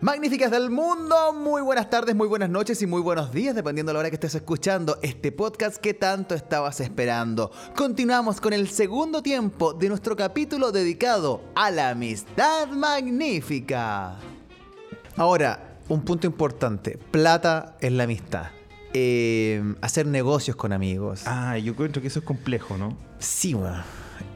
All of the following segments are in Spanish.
Magníficas del mundo, muy buenas tardes, muy buenas noches y muy buenos días, dependiendo de la hora que estés escuchando este podcast que tanto estabas esperando. Continuamos con el segundo tiempo de nuestro capítulo dedicado a la amistad magnífica. Ahora, un punto importante, plata en la amistad. Eh, hacer negocios con amigos. Ah, yo encuentro que eso es complejo, ¿no? Sí, weón.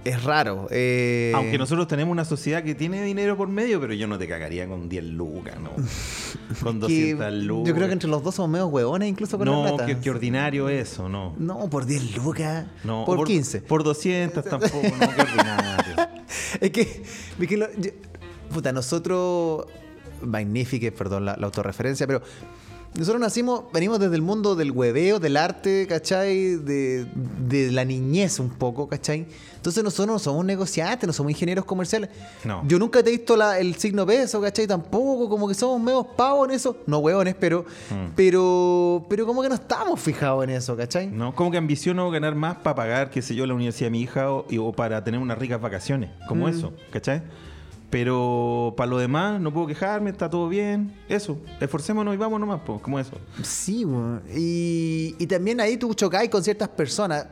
Es raro. eh, Aunque nosotros tenemos una sociedad que tiene dinero por medio, pero yo no te cagaría con 10 lucas, ¿no? Con que 200 lucas. Yo creo que entre los dos somos medio huevones incluso con No, la plata. qué, qué ordinario eso, no. No, por 10 lucas. No, por 15. Por 200 tampoco, no, qué ordinario. Es que, es que lo- yo- puta, nosotros, magnífique, perdón la, la autorreferencia, pero nosotros nacimos, venimos desde el mundo del hueveo, del arte, ¿cachai? De, de la niñez un poco, ¿cachai? Entonces nosotros no somos negociantes, no somos ingenieros comerciales. No. Yo nunca te he visto la- el signo peso, ¿cachai? Tampoco, como que somos medio pavos en eso. No hueones, pero, Mm. pero, pero como que no estamos fijados en eso, ¿cachai? No, como que ambiciono ganar más para pagar, qué sé yo, la universidad de mi hija o, y- o para tener unas ricas vacaciones, como Mm. eso, ¿cachai? Pero para lo demás no puedo quejarme, está todo bien. Eso, esforcémonos y vamos nomás, pues, como eso. Sí, y, y también ahí tú chocáis con ciertas personas.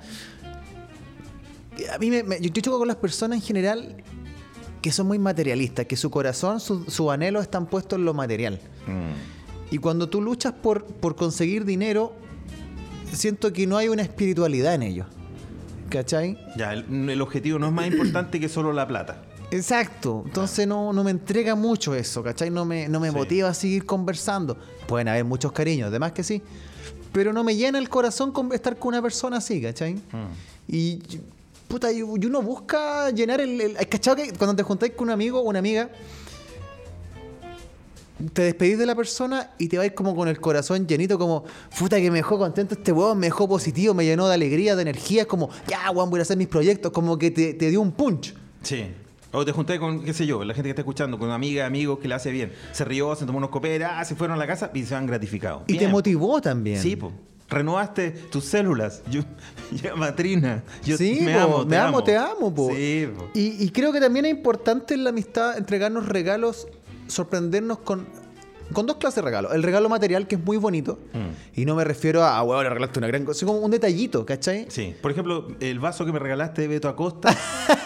A mí me, me- yo, yo choco con las personas en general que son muy materialistas, que su corazón, su, su anhelo están puestos en lo material. Mm. Y cuando tú luchas por, por conseguir dinero, siento que no hay una espiritualidad en ello. ¿Cachai? Ya, el, el objetivo no es más importante que solo la plata. Exacto. Entonces no, no me entrega mucho eso, ¿cachai? No me, no me Sí. motiva a seguir conversando. Pueden haber muchos cariños, además que sí. Pero no me llena el corazón con estar con una persona así, ¿cachai? Mm. Y, puta, y uno busca llenar el... el ¿Has cachado que cuando te juntáis con un amigo o una amiga, te despedís de la persona y te vais como con el corazón llenito, como, puta, que me dejó contento este weón, me dejó positivo, me llenó de alegría, de energía, es como, ya, weón, voy a hacer mis proyectos, como que te, te dio un punch. Sí. O te junté con, qué sé yo, la gente que está escuchando, con amigas, amigos que le hace bien. Se rió, se tomó unos coperas, ah, se fueron a la casa y se van gratificados. Y te motivó también. Sí, pues. Renovaste tus células. Yo, ya, matrina. Yo sí, me po, amo, me amo, te amo, po. Sí, po. Y, y creo que también es importante en la amistad entregarnos regalos, sorprendernos con, con dos clases de regalos. El regalo material, que es muy bonito, Mm. y no me refiero a, ah, weón, le regalaste una gran cosa, sino como un detallito, ¿cachai? Sí. Por ejemplo, el vaso que me regalaste de Beto Acosta,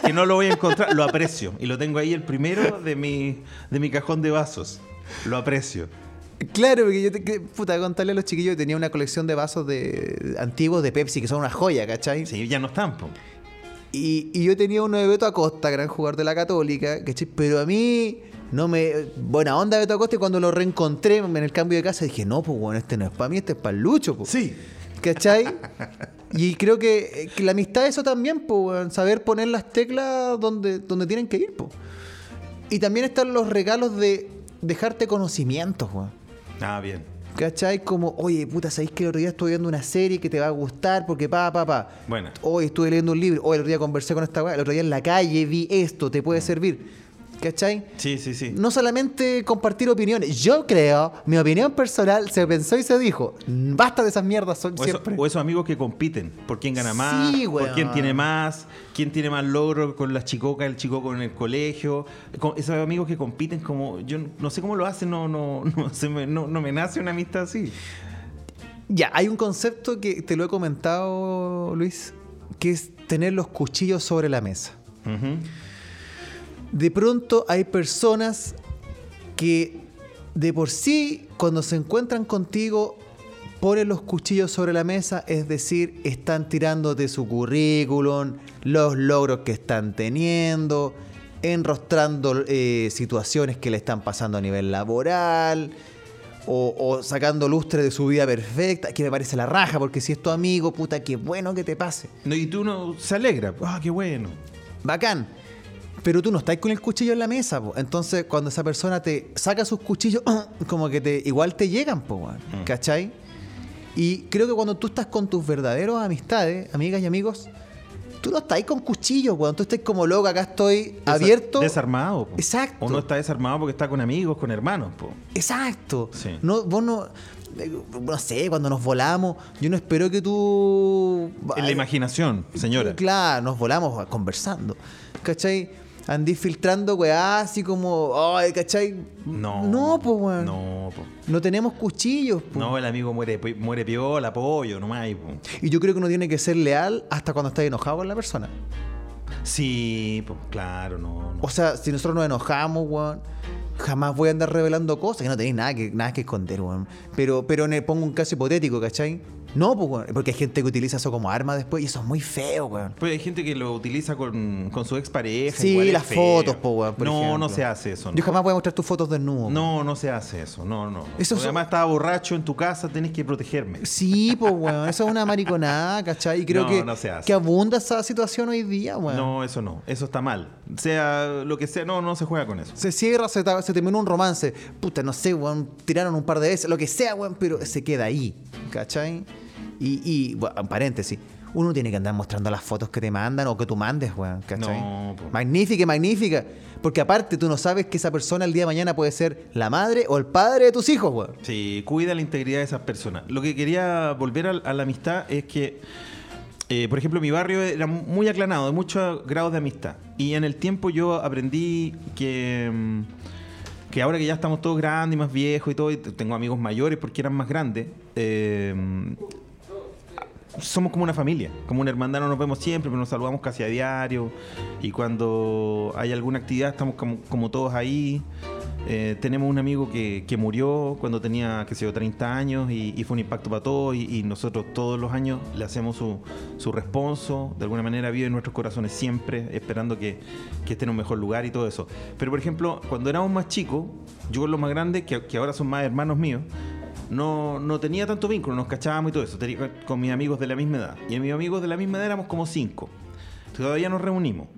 que no lo voy a encontrar, lo aprecio. Y lo tengo ahí el primero de mi, de mi cajón de vasos. Lo aprecio. Claro, porque yo te, que- puta, contarle a los chiquillos que tenía una colección de vasos de antiguos de Pepsi, que son una joya, ¿cachai? Sí, ya no están, po. Y, y yo tenía uno de Beto Acosta, gran jugador de la Católica, ¿cachai? Pero a mí no me. Buena onda Beto Acosta, y cuando lo reencontré en el cambio de casa dije, no, pues bueno, este no es para mí, este es para el Lucho, pues. Sí. ¿Cachai? Y creo que, que la amistad es eso también, pues, saber poner las teclas donde, donde tienen que ir, pues. Y también están los regalos de dejarte conocimientos, weón. Ah, bien. ¿Cachai? Como, oye, puta, ¿sabéis que el otro día estuve viendo una serie que te va a gustar? Porque pa, pa, pa. Buena. Hoy estuve leyendo un libro. Hoy el otro día conversé con esta weá. El otro día en la calle vi esto. Te puede servir. ¿Cachai? Sí, sí, sí. No solamente compartir opiniones. Yo creo, mi opinión personal se pensó y se dijo. "Mm, Basta de esas mierdas son O, eso- siempre. o esos amigos que compiten por quién gana más, Sí, por quién tiene más, quién tiene más logro con las chicocas, el chicoco en el colegio. Con esos amigos que compiten como, yo no sé cómo lo hacen, no, no, no, se me, no, no me nace una amistad así. Ya, hay un concepto que te lo he comentado, Luis, que es tener los cuchillos sobre la mesa. De pronto hay personas que de por sí, cuando se encuentran contigo, ponen los cuchillos sobre la mesa, es decir, están tirando de su currículum, los logros que están teniendo, enrostrando eh, situaciones que le están pasando a nivel laboral. O, o sacando lustre de su vida perfecta, que me parece la raja, porque si es tu amigo, puta, qué bueno que te pase. No, y tú no se alegra, ah, qué bueno. Bacán. Pero tú no estás con el cuchillo en la mesa, po. Entonces, cuando esa persona te saca sus cuchillos, como que te igual te llegan, po. Mm. ¿Cachai? Y creo que cuando tú estás con tus verdaderos amistades, amigas y amigos, tú no estás ahí con cuchillos, weón. Tú estás como loco, acá estoy abierto. Desarmado. po. Exacto. Uno está desarmado porque está con amigos, con hermanos. po. Exacto. Sí. No, vos no. eh, No sé, cuando nos volamos, yo no espero que tú. En la imaginación, señora. Claro, nos volamos conversando. ¿Cachai? Andís filtrando, weá, así como, ay, ¿cachai? No. No, pues, weón. No, po. No tenemos cuchillos, po. No, el amigo muere, muere piola, pollo, no más. po. Y yo creo que uno tiene que ser leal hasta cuando está enojado con la persona. Sí, pues claro, no. no. O sea, si nosotros nos enojamos, weón, jamás voy a andar revelando cosas que no tenéis nada que, nada que esconder, weón. Pero, pero le pongo un caso hipotético, ¿cachai? No, pues, porque hay gente que utiliza eso como arma después y eso es muy feo, weón. Pues hay gente que lo utiliza con, con su expareja. Sí, igual las fotos, po, weón, por No, ejemplo. no se hace eso. No. Yo jamás voy a mostrar tus fotos desnudo. No, no se hace eso. No, no. Eso Porque son- Además, estaba borracho en tu casa, tenés que protegerme. Sí, pues, weón, eso es una mariconada, ¿cachai? Y creo No, que, no se hace. que abunda esa situación hoy día, weón. No, eso no. Eso está mal. Sea lo que sea, no, no se juega con eso. Se cierra, se, ta- se terminó un romance. Puta, no sé, weón, tiraron un par de veces, lo que sea, weón, pero se queda ahí, ¿cachai? Y, y bueno, en paréntesis, uno tiene que andar mostrando las fotos que te mandan o que tú mandes, weón, ¿cachai? No, po. Magnífica, magnífica. Porque aparte tú no sabes que esa persona el día de mañana puede ser la madre o el padre de tus hijos, weón. Sí, cuida la integridad de esas personas. Lo que quería volver a, a la amistad es que, eh, por ejemplo, mi barrio era muy aclanado, de muchos grados de amistad. Y en el tiempo yo aprendí que, mm, que ahora que ya estamos todos grandes y más viejos y todo, y tengo amigos mayores porque eran más grandes, eh, somos como una familia, como una hermandad, no nos vemos siempre, pero nos saludamos casi a diario. Y cuando hay alguna actividad, estamos como, todos ahí. Eh, tenemos un amigo que, que murió cuando tenía, qué sé yo, 30 años y, fue un impacto para todos. Y, y nosotros todos los años le hacemos su, su responso. De alguna manera vive en nuestros corazones siempre, esperando que, que esté en un mejor lugar y todo eso. Pero, por ejemplo, cuando éramos más chicos, yo con los más grandes, que, que ahora son más hermanos míos, no, no tenía tanto vínculo, nos cachábamos y todo eso, con mis amigos de la misma edad. Y mis amigos de la misma edad éramos como cinco. Todavía nos reunimos.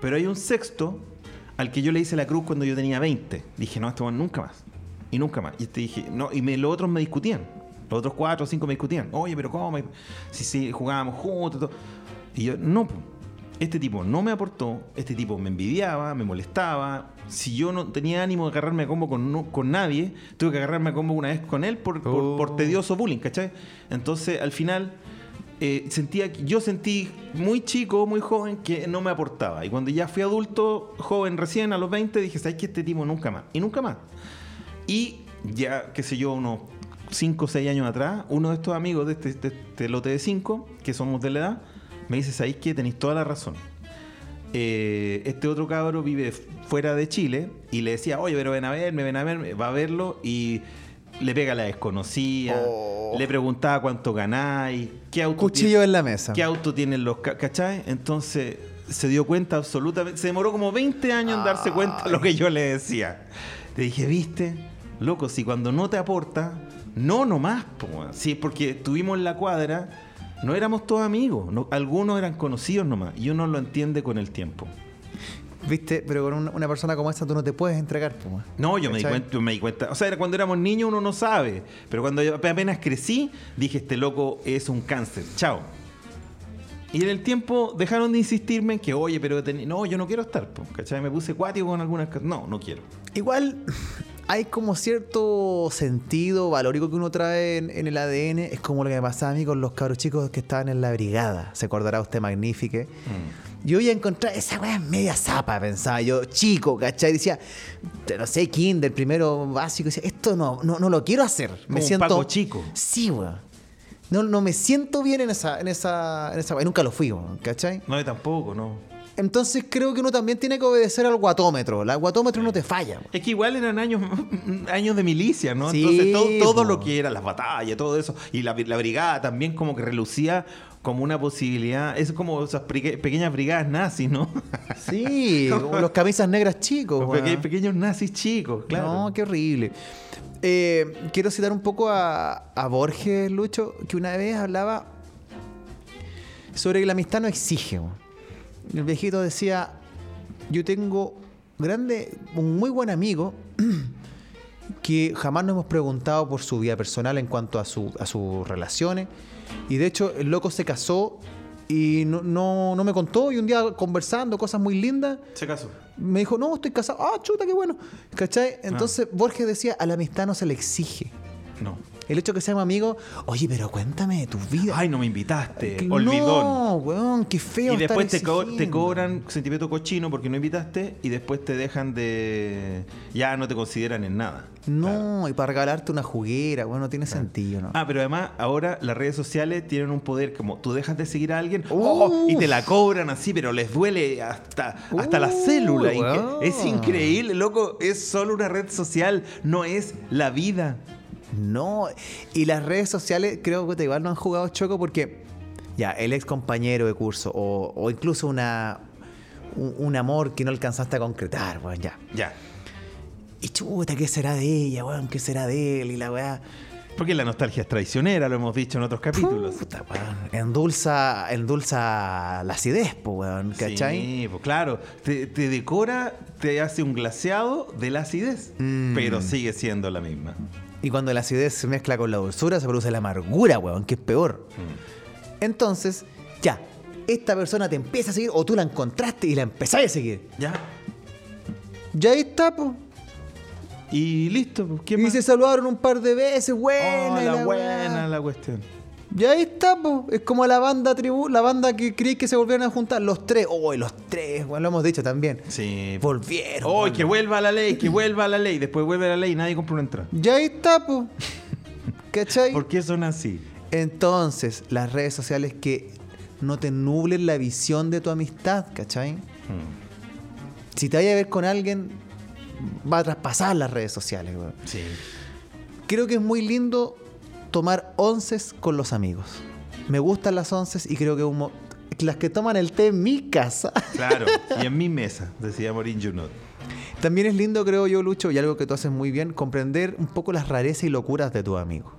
Pero hay un sexto al que yo le hice la cruz cuando yo tenía 20. Dije, no, weón nunca más. Y nunca más. Y este dije, no, y me, los otros me discutían. Los otros cuatro o cinco me discutían. Oye, pero ¿cómo? Si, si jugábamos juntos. Y yo, no. Este tipo no me aportó, este tipo me envidiaba, me molestaba. Si yo no tenía ánimo de agarrarme a combo con, no- con nadie, tuve que agarrarme a combo una vez con él por, por- Oh. por tedioso bullying, ¿cachai? Entonces, al final, eh, sentía yo sentí muy chico, muy joven, que no me aportaba. Y cuando ya fui adulto, joven recién, a los 20, dije, ¿sabes que Este tipo nunca más. Y nunca más. Y ya, qué sé yo, unos 5 o 6 años atrás, uno de estos amigos de este, de este lote de 5, que somos de la edad, me dice, ¿sabéis que Tenéis toda la razón. Eh, este otro cabro vive fuera de Chile y le decía, oye, pero ven a verme, ven a verme, va a verlo y le pega a la desconocida, Oh. le preguntaba cuánto ganáis, qué auto Cuchillo en la mesa. ¿Qué auto tienen los ca- cachai? Entonces se dio cuenta absolutamente. Se demoró como 20 años en darse cuenta de lo que yo le decía. Le dije, viste, loco, si cuando no te aporta, no nomás, po. Sí, porque estuvimos en la cuadra, no éramos todos amigos, no- algunos eran conocidos nomás, y uno lo entiende con el tiempo. ¿Viste? Pero con una, persona como esa tú no te puedes entregar, weón. No, yo me di, cuenta, yo me di cuenta. O sea, era cuando éramos niños uno no sabe. Pero cuando yo apenas crecí, dije, este loco es un cáncer. Chao. Y en el tiempo dejaron de insistirme en que, oye, pero ten- no, yo no quiero estar. po, ¿Cachai? Me puse cuático con algunas cosas. No, no quiero. Igual hay como cierto sentido valórico que uno trae en, en el ADN. Es como lo que me pasaba a mí con los cabros chicos que estaban en la brigada. Se acordará usted, magnífique. Yo ya encontré esa weá media zapa, pensaba yo, chico, ¿cachai? Decía, te- no sé, kinder, primero básico, decía, esto no, no, no lo quiero hacer. Como un Paco chico. Sí, weón. No, no me siento bien en esa, en esa, en esa. Nunca lo fui, weón, ¿cachai? No, yo tampoco, no. Entonces creo que uno también tiene que obedecer al guatómetro. El guatómetro no te falla, weón. Es que igual eran años, años de milicia, ¿no? Sí, Entonces todo, lo que era las batallas, todo eso, y la, la brigada también como que relucía como una posibilidad, es como esas peque- pequeñas brigadas nazis, ¿no? Sí, como los camisas negras chicos. Los peque- pequeños nazis chicos, claro. No, qué horrible. Eh, quiero citar un poco a, a Borges, Lucho, que una vez hablaba sobre que la amistad no exige. weón. El viejito decía, yo tengo grande, un muy buen amigo que jamás nos hemos preguntado por su vida personal en cuanto a, su, a sus relaciones. Y de hecho, el loco se casó y no, no, no me contó. Y un día conversando, cosas muy lindas, Se casó. me dijo, no, estoy casado. Ah, chuta, qué bueno. ¿Cachai? Entonces Borges decía, a la amistad no se le exige. No. El hecho de que seamos amigos, oye, pero cuéntame de tu vida. Ay, no me invitaste. Olvidón. No, weón, qué feo. Y después te, co- te cobran sentimiento cochino porque no invitaste y después te dejan de... Ya no te consideran en nada. No, y para regalarte una juguera, bueno, no tiene sentido, ¿no? Ah, pero además ahora las redes sociales tienen un poder como tú dejas de seguir a alguien. ¡oh! y te la cobran así, pero les duele hasta, hasta la célula. Weón. Es increíble, loco. Es solo una red social, no es la vida. No, y las redes sociales creo que igual no han jugado choco porque ya, el ex compañero de curso o, o incluso una un, un amor que no alcanzaste a concretar, weón, ya. Ya. Y chuta, ¿qué será de ella, weón? ¿Qué será de él? Y la weá. Porque la nostalgia es traicionera, lo hemos dicho en otros capítulos. Puta, weón. Endulza, endulza la acidez, po, weón, ¿cachai? Sí, pues claro. Te, te decora, te hace un glaseado de la acidez, Mm. pero sigue siendo la misma. Y cuando la acidez se mezcla con la dulzura, se produce la amargura, weón, que es peor. Entonces, ya, esta persona te empieza a seguir o tú la encontraste y la empezás a seguir. ¿Ya? Ya ahí está, po. Y listo. pues, ¿Qué Y más? se saludaron un par de veces, buena. Oh, la la buena weá. la cuestión. Ya ahí está, po. Es como la banda tribu, la banda que creí que se volvieron a juntar. Los tres. Oh, los tres, bueno, lo hemos dicho también. Sí. Volvieron. ¡Oh, que vuelva la ley! ¡Que vuelva la ley! Después vuelve la ley y nadie compra una entrada. Ya ahí está, po. ¿Cachai? ¿Por qué son así? Entonces, las redes sociales que no te nublen la visión de tu amistad, ¿cachai? Si te vayas a ver con alguien, va a traspasar las redes sociales, weón. Sí. Creo que es muy lindo tomar onces con los amigos. Me gustan las onces y creo que un las que toman el té en mi casa. Claro. y en mi mesa, decía Morin Junot. También es lindo, creo yo, Lucho, y algo que tú haces muy bien, comprender un poco las rarezas y locuras de tu amigo.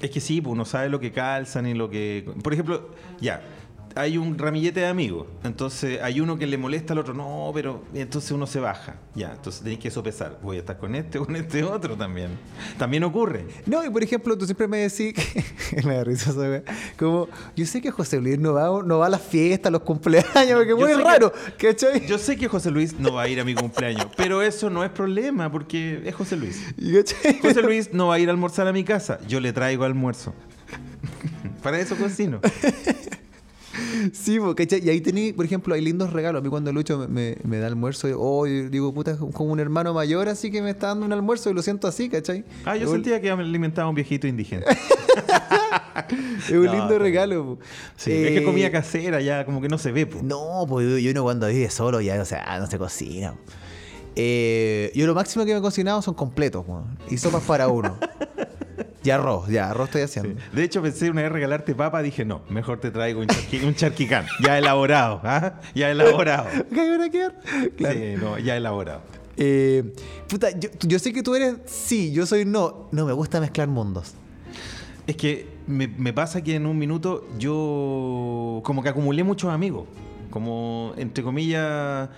Es que sí, pues uno sabe lo que calzan y lo que. Por ejemplo, ya. Hay un ramillete de amigos. Entonces hay uno que le molesta al otro. No, pero. entonces uno se baja. Ya. Entonces tenéis que sopesar. Voy a estar con este o con este otro también. También ocurre. No, y por ejemplo, tú siempre me decís que. me da risa esa wea, Como, yo sé que José Luis no va, no va a las fiestas, a los cumpleaños, porque es muy sé que- raro, ¿cachai? Yo sé que José Luis no va a ir a mi cumpleaños. pero eso no es problema porque es José Luis. ¿Cachai? José Luis no va a ir a almorzar a mi casa. Yo le traigo almuerzo. Para eso cocino. Sí, po, ¿cachai? Y ahí tení, por ejemplo, hay lindos regalos. A mí cuando Lucho me, me- me da almuerzo, oh, yo digo, puta, es como un hermano mayor, así que me está dando un almuerzo y lo siento así, ¿cachai? Ah, yo sentía que alimentaba a un viejito indigente. Es un No, lindo regalo. Sí, es que Eh, comida casera ya como que no se ve. po. No, pues yo uno cuando vive solo ya, o sea, no se cocina. Eh, yo lo máximo que me he cocinado son completos, y sopas para uno. y arroz, ya, arroz estoy haciendo. De hecho, pensé una vez regalarte papa, dije, no, mejor te traigo un, charqui- un charquicán, ya elaborado, ¿ah? Ya elaborado. ¿Qué van a quedar? Claro. Sí, no, ya elaborado. Eh, puta, yo, yo sé que tú eres sí, yo soy no. No, me gusta mezclar mundos. Es que me, me pasa que en un minuto yo como que acumulé muchos amigos. Como, entre comillas,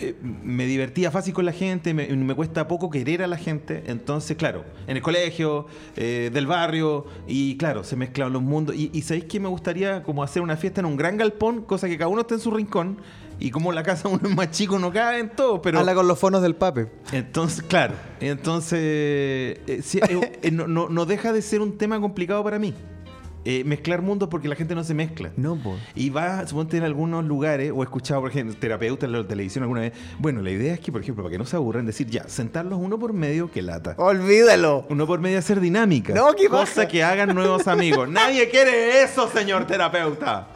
eh, me divertía fácil con la gente, me, me cuesta poco querer a la gente. Entonces, claro, en el colegio, eh, del barrio, y claro, se mezclan los mundos. Y, y ¿sabéis que me gustaría como hacer una fiesta en un gran galpón? Cosa que cada uno esté en su rincón. Y como la casa uno es más chico, no cabe en todo, pero... Habla con los fonos del pape. Entonces, claro, entonces eh, sí, eh, no, no- no deja de ser un tema complicado para mí. Eh, mezclar mundos porque la gente no se mezcla. No, po. Y va, suponte, en algunos lugares, o he escuchado, por ejemplo, terapeutas en la televisión alguna vez. Bueno, la idea es que, por ejemplo, para que no se aburran, decir ya, sentarlos uno por medio que lata. Olvídalo. Uno por medio hacer dinámica. No, qué Cosa baja. que hagan nuevos amigos. Nadie quiere eso, señor terapeuta.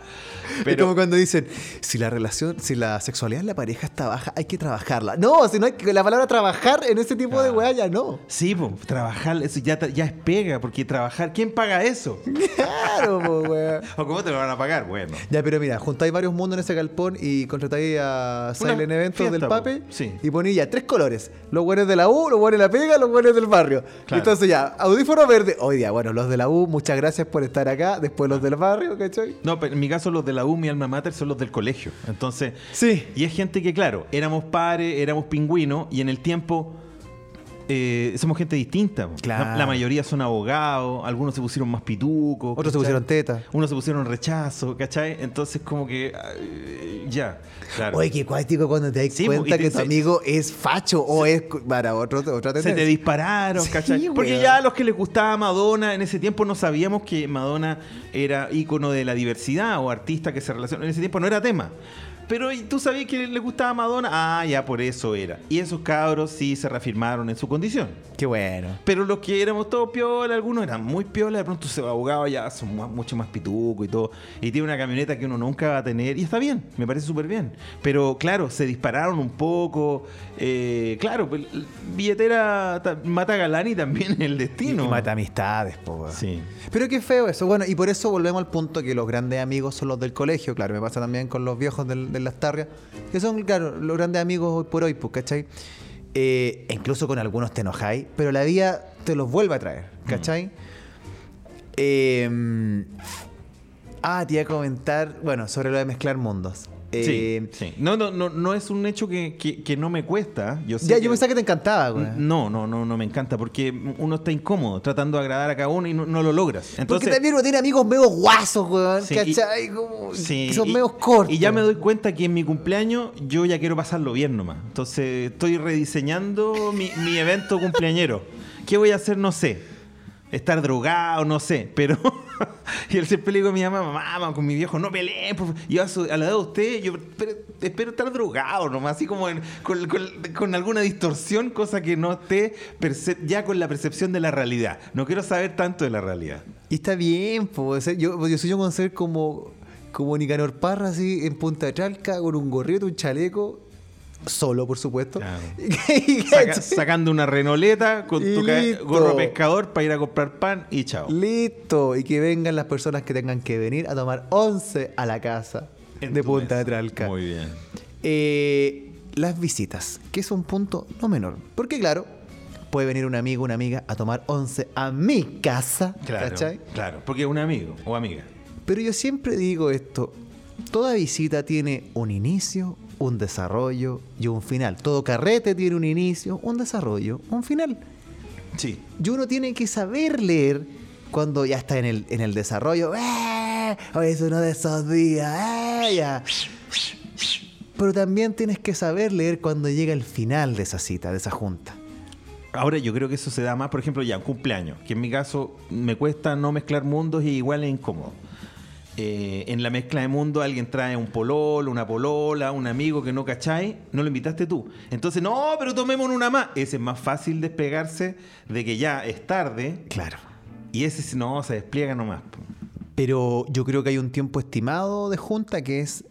es como cuando dicen, si la relación, si la sexualidad en la pareja está baja, hay que trabajarla. No, si no hay que, la palabra trabajar en ese tipo de Ah. weá ya no. Sí, po, trabajar, eso ya, ya es pega, porque trabajar, ¿quién paga eso? Claro, po, weá. ¿O cómo te lo van a pagar? Bueno. Ya, pero mira, juntáis varios mundos en ese galpón y contratáis a Silent Eventos del. Pape Sí. y ponéis ya tres colores. Los buenos de la U, los buenos de la pega, los buenos del barrio. Claro. Entonces ya, audífono verde. Hoy día, bueno, los de la U, muchas gracias por estar acá. Después los del barrio, ¿cachai? No, pero en mi caso los de la U, mi alma mater, son los del colegio. Entonces, Sí. y es gente que, claro, éramos pares, éramos pingüinos, y en el tiempo eh, somos gente distinta. Claro. La, la mayoría son abogados, algunos se pusieron más pitucos. Otros se pusieron teta. Unos se pusieron rechazo, ¿cachai? Entonces, como que. ya, claro. Oye, qué cuático cuando te das Sí, cuenta te- que tu se- amigo es facho o es para otro, otra se te tendencia. dispararon, Sí, ¿cachai? Porque weón. ya a los que les gustaba Madonna, en ese tiempo no sabíamos que Madonna era ícono de la diversidad o artista que se relaciona. En ese tiempo no era tema. Pero ¿y tú sabías que le gustaba Madonna. Ah, ya por eso era. Y esos cabros sí se reafirmaron en su condición. Qué bueno. Pero los que éramos todos piola, algunos eran muy piola, de pronto se abogado ya son más- mucho más pituco y todo. Y tiene una camioneta que uno nunca va a tener. Y está bien, me parece súper bien. Pero claro, se dispararon un poco. eh, claro, pues, billetera ta- mata a Galán y también el destino. Y mata amistades, po. Sí. Pero qué feo eso. Bueno, y por eso volvemos al punto que los grandes amigos son los del colegio. Claro, me pasa también con los viejos del- las tarrias. Que son, claro, los grandes amigos hoy por hoy, pues, ¿cachai? Eh, incluso con algunos te enojáis, pero la vida te los vuelve a traer, ¿cachai? Eh, ah, te iba a comentar, bueno, sobre lo de mezclar mundos. Eh, sí, sí. No, no, no, no es un hecho que, que- que no me cuesta. Yo sé Ya, que- yo pensaba que te encantaba, güey. No, no, no, no me encanta porque uno está incómodo tratando de agradar a cada uno y no, no lo logras. Porque Entonces, también uno tiene amigos medio guasos, weón. Sí, ¿Cachai? Como Sí, que son y- medio cortos. Y ya me doy cuenta que en mi cumpleaños yo ya quiero pasarlo bien nomás. Entonces estoy rediseñando mi, mi evento cumpleañero. ¿Qué voy a hacer? No sé. Estar drogado, no sé. Pero. y él siempre le digo a mi mamá, mamá, con mi viejo, no peleen. por favor". Yo a, su- a la edad de usted, yo espero, espero estar drogado nomás, así como en- con, alguna distorsión, cosa que no esté ya con la percepción de la realidad. No quiero saber tanto de la realidad. Y está bien, pues. Yo, yo sueño con ser como, como Nicanor Parra, así, en Punta Chalca, con un gorrito, un chaleco. Solo, por supuesto. Sacando una renoleta con Y tu gorro pescador para ir a comprar pan y chao. Listo. Y que vengan las personas que tengan que venir a tomar 11 a la casa En de Punta mesa. de Tralca. Muy bien. Eh, las visitas, que es un punto no menor. Porque, claro, puede venir un amigo, una amiga a tomar 11 a mi casa. Claro, ¿Cachai? claro, porque es un amigo o amiga. Pero yo siempre digo esto, toda visita tiene un inicio, un desarrollo y un final. Todo carrete tiene un inicio, un desarrollo, un final. Sí. Y uno tiene que saber leer cuando ya está en el, en el desarrollo. ¡Eh! Hoy es uno de esos días. ¡Eh! Ya. Pero también tienes que saber leer cuando llega el final de esa cita, de esa junta. Ahora yo creo que eso se da más, por ejemplo, ya un cumpleaños, que en mi caso me cuesta no mezclar mundos y igual es incómodo. Eh, en la mezcla de mundos alguien trae un pololo, una polola, un amigo que no cachai, no lo invitaste tú. Entonces, no, pero tomemos una más. Ese es más fácil despegarse de que ya es tarde Claro. y ese no, se despliega nomás. Pero yo creo que hay un tiempo estimado de junta que es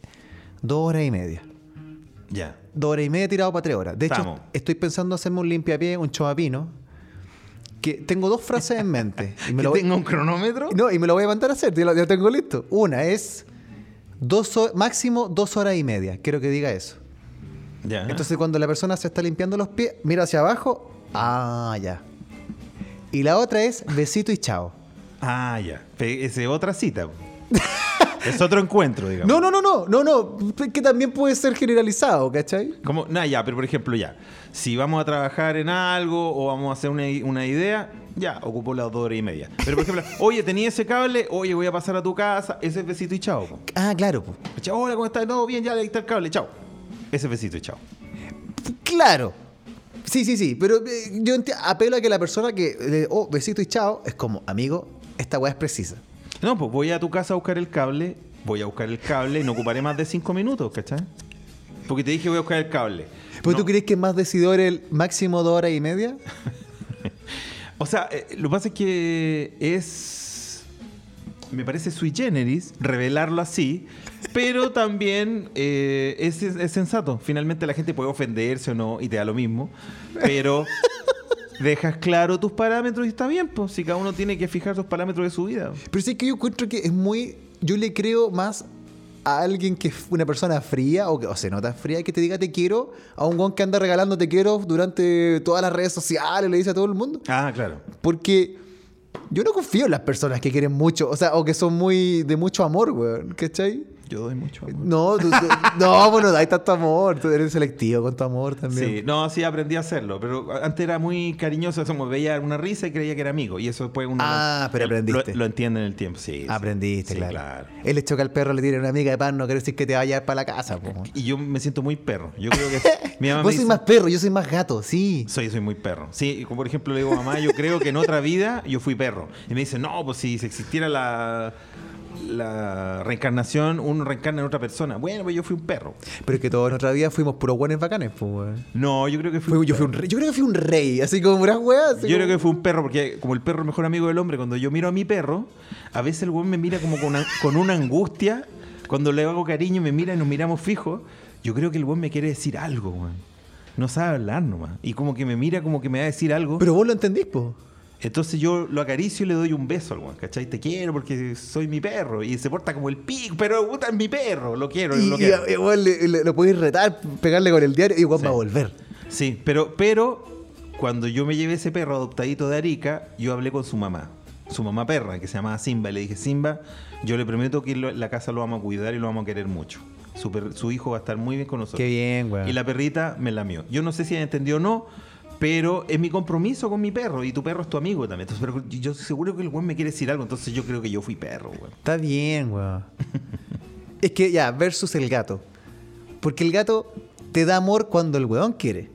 dos horas y media. Ya. Dos horas y media tirado para tres horas. De Estamos. hecho, estoy pensando hacerme un limpiapié, un chovapino. Que tengo dos frases en mente. Y me ¿Que lo voy- tenga un cronómetro? No, y me lo voy a mandar a hacer, ya lo, tengo listo. Una es dos máximo dos horas y media. Quiero que diga eso. Ya. Entonces, cuando la persona se está limpiando los pies, mira hacia abajo. Ah, ya. Y la otra es besito y chao. Ah, ya. Esa es otra cita. es otro encuentro, digamos. No, no, no, no, no, no. Que también puede ser generalizado, ¿cachai? Como, nah, ya, pero por ejemplo, ya. Si vamos a trabajar en algo o vamos a hacer una, idea, ya, ocupo las dos horas y media. Pero por ejemplo, oye, tenía ese cable, oye, voy a pasar a tu casa, ese es besito y chao. po. Ah, claro. Chao, hola, ¿cómo estás? No, bien, ya le está el cable, chao. Ese es besito y chao. Claro. Sí, sí, sí. Pero eh, yo apelo a que la persona que, eh, oh, besito y chao, es como, amigo, esta weá es precisa. No, pues voy a tu casa a buscar el cable, voy a buscar el cable y no ocuparé más de cinco minutos, ¿cachai? Porque te dije voy a buscar el cable. ¿Pero No. tú crees que es más decidor el máximo dos horas y media? O sea, eh, lo que pasa es que es. Me parece sui generis revelarlo así, pero también eh, es, es sensato. Finalmente la gente puede ofenderse o no y te da lo mismo, pero dejas claro tus parámetros y está bien, pues si cada uno tiene que fijar sus parámetros de su vida. Pero sí que yo encuentro que es muy. Yo le creo más a alguien que es una persona fría o que o se nota fría que te diga te quiero a un guan que anda regalando te quiero durante todas las redes sociales, le dice a todo el mundo. Ah, claro. Porque yo no confío en las personas que quieren mucho, o sea, o que son muy de mucho amor, weón, ¿cachai? Yo doy mucho amor. No, tú- tú- no, bueno, dais tanto amor. Tú eres selectivo con tu amor también. Sí, no, sí aprendí a hacerlo, pero antes era muy cariñoso, como veía una risa y creía que era amigo, y eso después uno Ah, lo, pero lo- aprendiste. Lo, entiende en el tiempo, sí. Aprendiste, Sí, claro. claro. Él le choca al perro, le tira una amiga de pan, no quiere decir que te vaya para la casa. po. Y yo me siento muy perro. Yo creo que mi mamá Vos sois más perro, yo soy más gato, sí. Soy, soy muy perro. Sí, como por ejemplo le digo, mamá, yo creo que en otra vida yo fui perro. Y me dice, no, pues si, si existiera la, la reencarnación, uno reencarna en otra persona. Bueno, pues yo fui un perro. Pero es que todos en otra vida fuimos puros buenos bacanes, pues, weón. No, yo creo que fui Fui- un yo, fui un rey, yo creo que fui un rey, así como unas weas. Yo creo que fue un perro, porque como el perro es el mejor amigo del hombre, cuando yo miro a mi perro, a veces el weón me mira como con una, con una angustia. Cuando le hago cariño, me mira y nos miramos fijos. Yo creo que el weón me quiere decir algo, weón. No sabe hablar nomás. Y como que me mira como que me va a decir algo. Pero vos lo entendís, pues. Entonces yo lo acaricio y le doy un beso al weón, ¿cachai? Te quiero porque soy mi perro. Y se porta como el pico, pero puta, es mi perro. Lo quiero, Y, lo y- quiero. igual le- le- lo podéis retar, pegarle con el diario y igual Sí. va a volver. Sí, pero, pero cuando yo me llevé ese perro adoptadito de Arica, yo hablé con su mamá, su mamá perra, que se llamaba Simba, y le dije, Simba, yo le prometo que la casa lo vamos a cuidar y lo vamos a querer mucho. Su, per- su hijo va a estar muy bien con nosotros. Qué bien, weón. Y la perrita me lamió. Yo no sé si entendió o no, pero es mi compromiso con mi perro, y tu perro es tu amigo también. Entonces, pero yo estoy seguro que el güey me quiere decir algo, entonces yo creo que yo fui perro, güey. Está bien, weón. es que ya, versus el gato. Porque el gato te da amor cuando el weón quiere.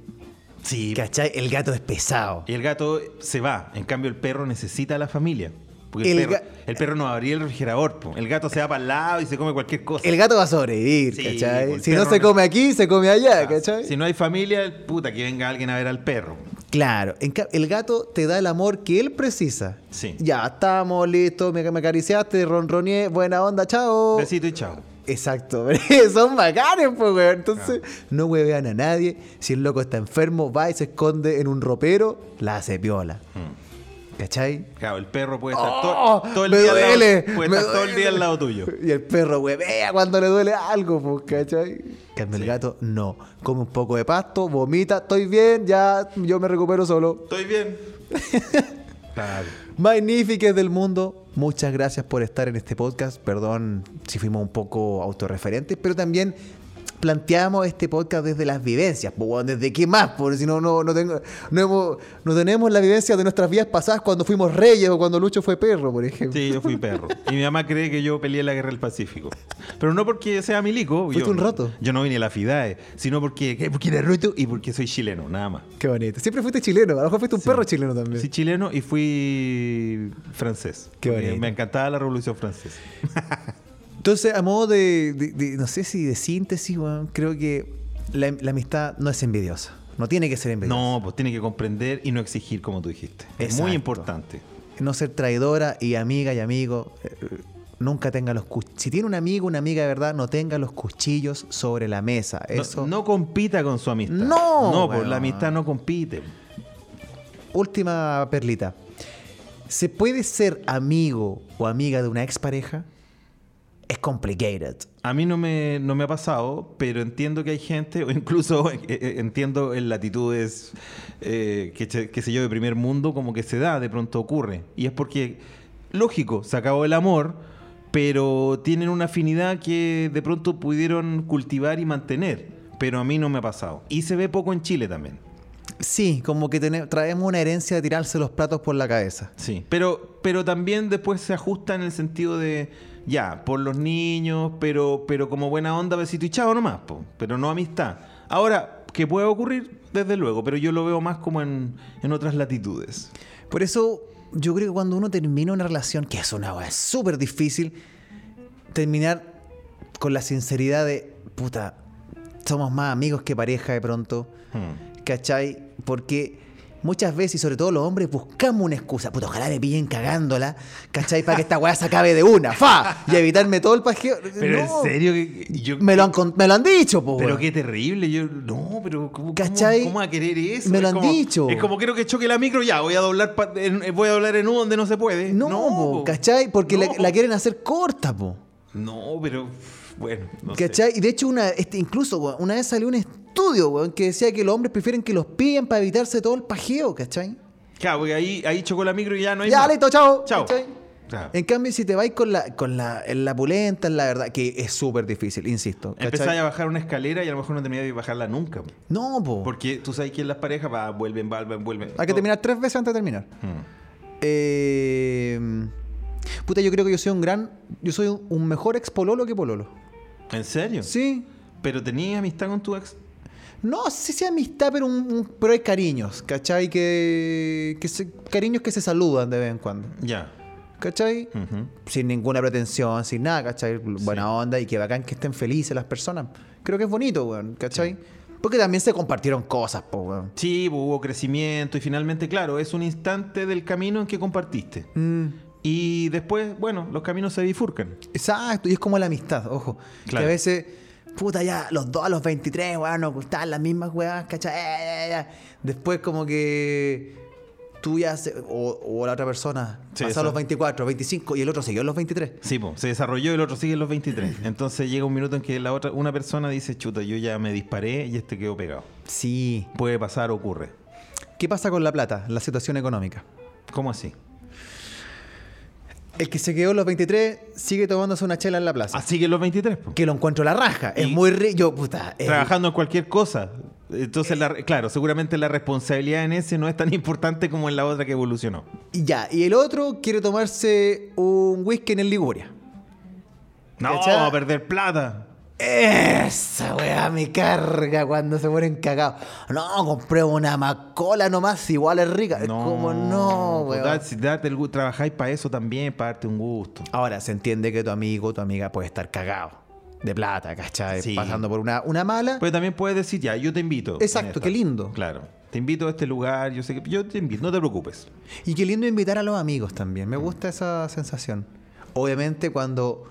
Sí, ¿Cachai? El gato es pesado. Y el gato se va. En cambio, el perro necesita a la familia. Porque el, El perro, ga- el perro no abría el refrigerador. po. El gato se va para el lado y se come cualquier cosa. El gato va a sobrevivir, Sí, ¿cachai? Si no se no- come aquí, se come allá, Ah, ¿cachai? Si no hay familia, puta, que venga alguien a ver al perro. Claro, el gato te da el amor que él precisa. Sí. Ya, estamos listos, me, me acariciaste, ronroneé, buena onda, chao. Besito y chao. Exacto, son bacanes, pues, weón. Entonces, no huevean a nadie. Si el loco está enfermo, va y se esconde en un ropero, la hace piola. Mm. ¿Cachai? Claro, el perro puede estar ¡Oh! to- todo el día al lado- duele, puede estar todo el día duele. al lado tuyo. Y el perro huevea cuando le duele algo, pues, ¿cachai? Cambio el Sí. gato, no. Come un poco de pasto, vomita, estoy bien, ya yo me recupero solo. Estoy bien. claro. Magníficas del mundo, muchas gracias por estar en este podcast. Perdón si fuimos un poco autorreferentes, pero también planteamos este podcast desde las vivencias. Pues, ¿Desde qué más? Porque si no, no, no, tengo, no, hemos- no tenemos la vivencia de nuestras vidas pasadas cuando fuimos reyes o cuando Lucho fue perro, por ejemplo. Sí, yo fui perro. Y mi mamá cree que yo peleé en la guerra del Pacífico. Pero no porque sea milico. Fuiste yo, un roto. Yo no vine a la FIDAE, sino porque, porque era roto y porque soy chileno, nada más. Qué bonito. Siempre fuiste chileno, a lo mejor fuiste un Sí. perro chileno también. Sí, chileno y fui francés. Qué bonito. Me encantaba la revolución francesa. Entonces, a modo de, de- de- no sé si de síntesis, weón, creo que la, la amistad no es envidiosa. No tiene que ser envidiosa. No, pues tiene que comprender y no exigir, como tú dijiste. Es muy importante. no ser traidora y amiga y amigo. eh, nunca tenga los cuchillos. Si tiene un amigo, una amiga de verdad, no tenga los cuchillos sobre la mesa. No- Eso. No, compita con su amistad. No, No, pues weón. la amistad no compite. Última perlita. ¿Se puede ser amigo o amiga de una expareja? Es complicated. A mí no me, no me ha pasado, pero entiendo que hay gente, o incluso eh, eh, entiendo en latitudes, eh, que, qué sé yo, de primer mundo, como que se da, de pronto ocurre. Y es porque, lógico, se acabó el amor, pero tienen una afinidad que de pronto pudieron cultivar y mantener. Pero a mí no me ha pasado. Y se ve poco en Chile también. Sí, como que tene- traemos una herencia de tirarse los platos por la cabeza. Sí, pero, pero también después se ajusta en el sentido de, ya, por los niños, pero, pero como buena onda, besito y chao nomás, po, pero no amistad. Ahora, ¿qué puede ocurrir? Desde luego, pero yo lo veo más como en, en otras latitudes. Por eso, yo creo que cuando uno termina una relación, que es una weá súper difícil, terminar con la sinceridad de, puta, somos más amigos que pareja de pronto, Hmm. ¿cachai? Porque muchas veces, y sobre todo los hombres, buscamos una excusa. Puta, ojalá me pillen cagándola, ¿cachai? Para que esta weá se acabe de una, ¡fa! Y evitarme todo el pajeo. Pero No, en serio, yo, Me lo han, me lo han dicho, po, pero qué terrible. Yo, no, pero ¿cómo, ¿Cachai? cómo, cómo va a querer eso? Me lo Es han como- dicho. Es como quiero que choque la micro, ya, voy a doblar pa- en, voy a doblar en U donde no se puede. No, po, po. ¿cachai? Porque la, No. la quieren hacer corta, po. No, pero bueno, no sé. ¿Cachai? Y de hecho, una, este, incluso, una vez salió un estudio, weón, que decía que los hombres prefieren que los pillen para evitarse todo el pajeo, ¿cachai? Claro, porque ahí, ahí chocó la micro y ya no hay ya, más. listo, chao. Chao. En cambio, si te vais con la, con la, en la pulenta, en la verdad, que es súper difícil, insisto. Empezáis a bajar una escalera y a lo mejor no termináis de bajarla nunca. No, po. Porque tú sabes que en las parejas va, vuelven, vuelven, vuelven. Hay que terminar tres veces antes de terminar. Mm. Eh, puta, yo creo que yo soy un gran. Yo soy un, un mejor ex pololo que pololo. ¿En serio? Sí. ¿Pero tenías amistad con tu ex? No sé si amistad, pero, un, un- pero hay cariños, ¿cachai? Que, que se- cariños que se saludan de vez en cuando, Ya. ¿cachai? Ujú. Sin ninguna pretensión, sin nada, ¿cachai? Buena onda y que bacán que estén felices las personas. Creo que es bonito, weón, ¿cachai? Porque también se compartieron cosas, po, weón. Sí, pues, hubo crecimiento y finalmente, claro, es un instante del camino en que compartiste. Mm, Y después, bueno, los caminos se bifurcan. exacto, y es como la amistad, ojo. Claro. Que a veces, puta, ya los dos a los 23, weón, nos gustaban las mismas weas, ¿cachai? Eh, eh, eh. Después, como que tú ya, se- o, o la otra persona, Sí, pasó a los 24, 25 y el otro siguió a los 23. Sí, pues, se desarrolló y el otro sigue en los 23. Entonces llega un minuto en que la otra, una persona dice, chuta, yo ya me disparé y este quedó pegado. Sí. Puede pasar, ocurre. ¿Qué pasa con la plata, la situación económica? ¿Cómo así? El que se quedó los 23 sigue tomándose una chela en la plaza. Así que en los 23, pues. Que lo encuentro la raja. Es Y- muy rico. Yo, puta. es- Trabajando en cualquier cosa. Entonces, la- claro, seguramente la responsabilidad en ese no es tan importante como en la otra que evolucionó. Y ya. Y el otro quiere tomarse un whisky en el Liguria. No, ¿Cachai? a perder plata. Esa weá me carga cuando se mueren cagados. No, compré una macola nomás, igual es rica. Es como no, weón. si trabajáis para eso también, para darte un gusto. Ahora, se entiende que tu amigo o tu amiga puede estar cagado de plata, ¿cachai? Sí. Pasando por una, una mala. Pero también puedes decir, ya, yo te invito. Exacto, qué lindo. Claro. Te invito a este lugar, yo sé que yo te invito, no te preocupes. Y qué lindo invitar a los amigos también. Me gusta esa sensación. Obviamente cuando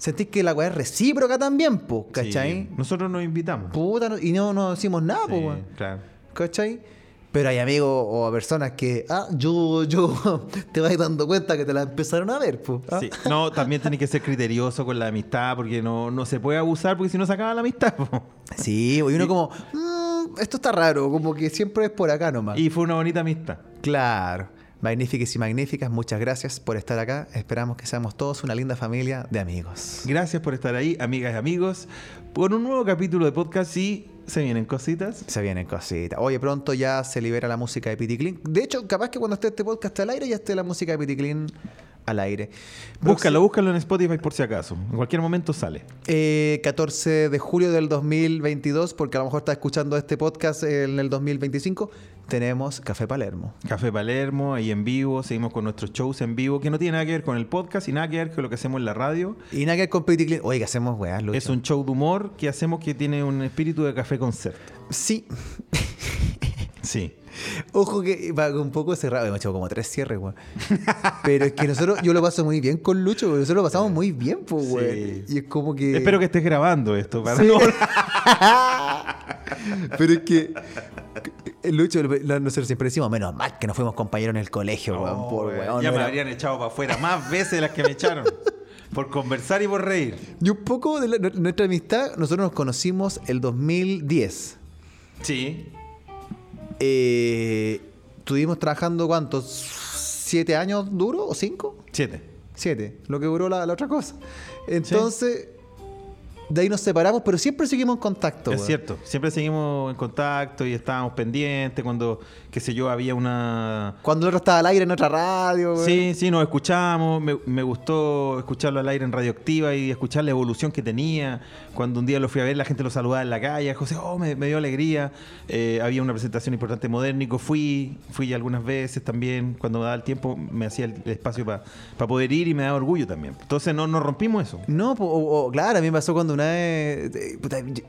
sentís que la weá es recíproca también, pues, ¿cachai? Sí, nosotros nos invitamos. Puta, no- y no nos decimos nada, Sí, pues, weón. claro. ¿cachai? Pero hay amigos o personas que, ah, yo, yo, te vas dando cuenta que te la empezaron a ver, pues. ¿ah? Sí. No, también tienes que ser criterioso con la amistad porque no, no se puede abusar porque si no se acaba la amistad. po. Sí, y uno como, "Mm, esto está raro, como que siempre es por acá nomás. Y fue una bonita amistad. Claro. Magníficas y magníficas, muchas gracias por estar acá. Esperamos que seamos todos una linda familia de amigos. Gracias por estar ahí, amigas y amigos, por un nuevo capítulo de podcast y se vienen cositas. Se vienen cositas. Oye, pronto ya se libera la música de Pity Clean. De hecho, capaz que cuando esté este podcast al aire ya esté la música de Pity Clean al aire. Búscalo, búscalo en Spotify por si acaso. En cualquier momento sale. Eh, 14 de julio del 2022, porque a lo mejor está escuchando este podcast en el 2025, tenemos Café Palermo. Café Palermo, ahí en vivo, seguimos con nuestros shows en vivo, que no tiene nada que ver con el podcast y nada que ver con lo que hacemos en la radio. Y nada que ver con Pity Clean. Oye, que hacemos weá, Lucho? Es un show de humor que hacemos que tiene un espíritu de café concierto. Sí. Sí. Ojo que va un poco cerrado. Hemos hecho como tres cierres, weón. Pero es que nosotros, yo lo paso muy bien con Lucho, porque nosotros lo pasamos muy bien, pues, Sí. Y es como que. Espero que estés grabando esto. Para Sí. no- Pero es que. Lucho, nosotros siempre decimos, menos mal que no fuimos compañeros en el colegio, weón. por weón, ya no me era- habrían echado para afuera más veces de las que me echaron. por conversar y por reír. Y un poco de la- nuestra amistad, nosotros nos conocimos el 2010. Sí. Eh, estuvimos trabajando, ¿cuántos? ¿Siete años duro o cinco? Siete. Siete, lo que duró la, la otra cosa. Entonces, de ahí nos separamos, pero siempre seguimos en contacto. Es cierto, siempre seguimos en contacto y estábamos pendientes cuando, qué sé yo, había una... Cuando el otro estaba al aire en otra radio. Sí, sí, nos escuchamos, me, me gustó escucharlo al aire en Radioactiva y escuchar la evolución que tenía. Cuando un día lo fui a ver, la gente lo saludaba en la calle, José, oh, me, me dio alegría. Eh, había una presentación importante de Modernico, fui, fui algunas veces también, cuando me daba el tiempo me hacía el espacio para poder ir y me daba orgullo también. Entonces no, no rompimos eso. No, po- o, o- claro, a mí me pasó cuando una vez, eh,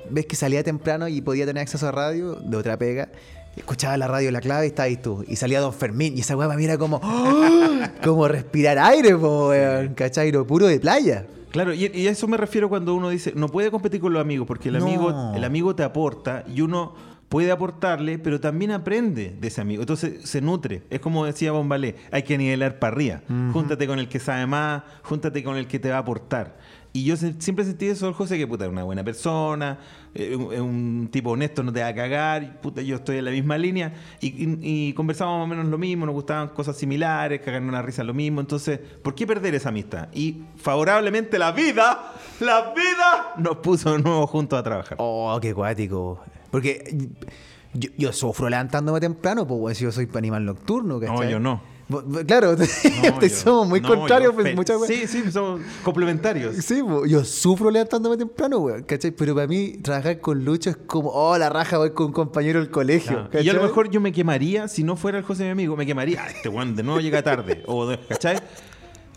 ves que salía temprano y podía tener acceso a radio de otra pega. Escuchaba la radio La Clave y estabas ahí tú. Y salía Don Fermín y esa weá era como, ¡oh! como respirar aire, po, weón. ¿Cachai? Lo puro de playa. Claro, y, y a eso me refiero cuando uno dice, no puede competir con los amigos, porque el, No. amigo, el amigo te aporta y uno puede aportarle, pero también aprende de ese amigo. Entonces se nutre. Es como decía Bombalé, hay que nivelar para arriba. Júntate con el que sabe más, júntate con el que te va a aportar. Y yo siempre sentí eso José, que puta, es una buena persona, eh, un- es un tipo honesto, no te va a cagar, puta, yo estoy en la misma línea, y, y- y conversábamos más o menos lo mismo, nos gustaban cosas similares, cagarnos una risa lo mismo, entonces, ¿por qué perder esa amistad? Y favorablemente la vida, la vida nos puso de nuevo juntos a trabajar. Oh, qué cuático. Porque yo, yo sufro levantándome temprano, pues si yo soy animal nocturno, ¿cachai? No, yo no. Claro, No, somos muy no, contrarios, pues, muchas veces. Sí, sí, somos complementarios. Sí, yo sufro levantándome temprano, weón, ¿cachai? Pero para mí trabajar con Lucho es como, oh, la raja, voy con un compañero del colegio. Y a lo mejor yo me quemaría, si no fuera el José mi amigo, me quemaría. Ah, este weón de nuevo llega tarde. o ¿Cachai?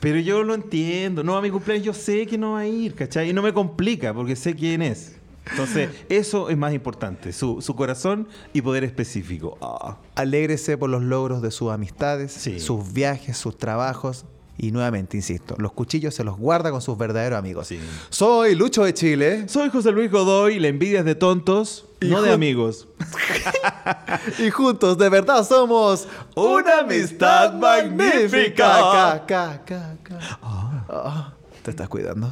Pero yo lo entiendo. No, a mi cumpleaños yo sé que no va a ir, ¿cachai? Y no me complica porque sé quién es. Entonces, eso es más importante. Su, su corazón y poder específico. Ah. Alégrese por los logros de sus amistades, Sí. sus viajes, sus trabajos. Y nuevamente, insisto, los cuchillos se los guarda con sus verdaderos amigos. Sí. Soy Lucho de Chile Soy José Luis Godoy, la envidia es de tontos, Y no de amigos. y juntos de verdad somos Una amistad magnífica. Ca, ca, ca, ca. Ah, ¿Te estás cuidando?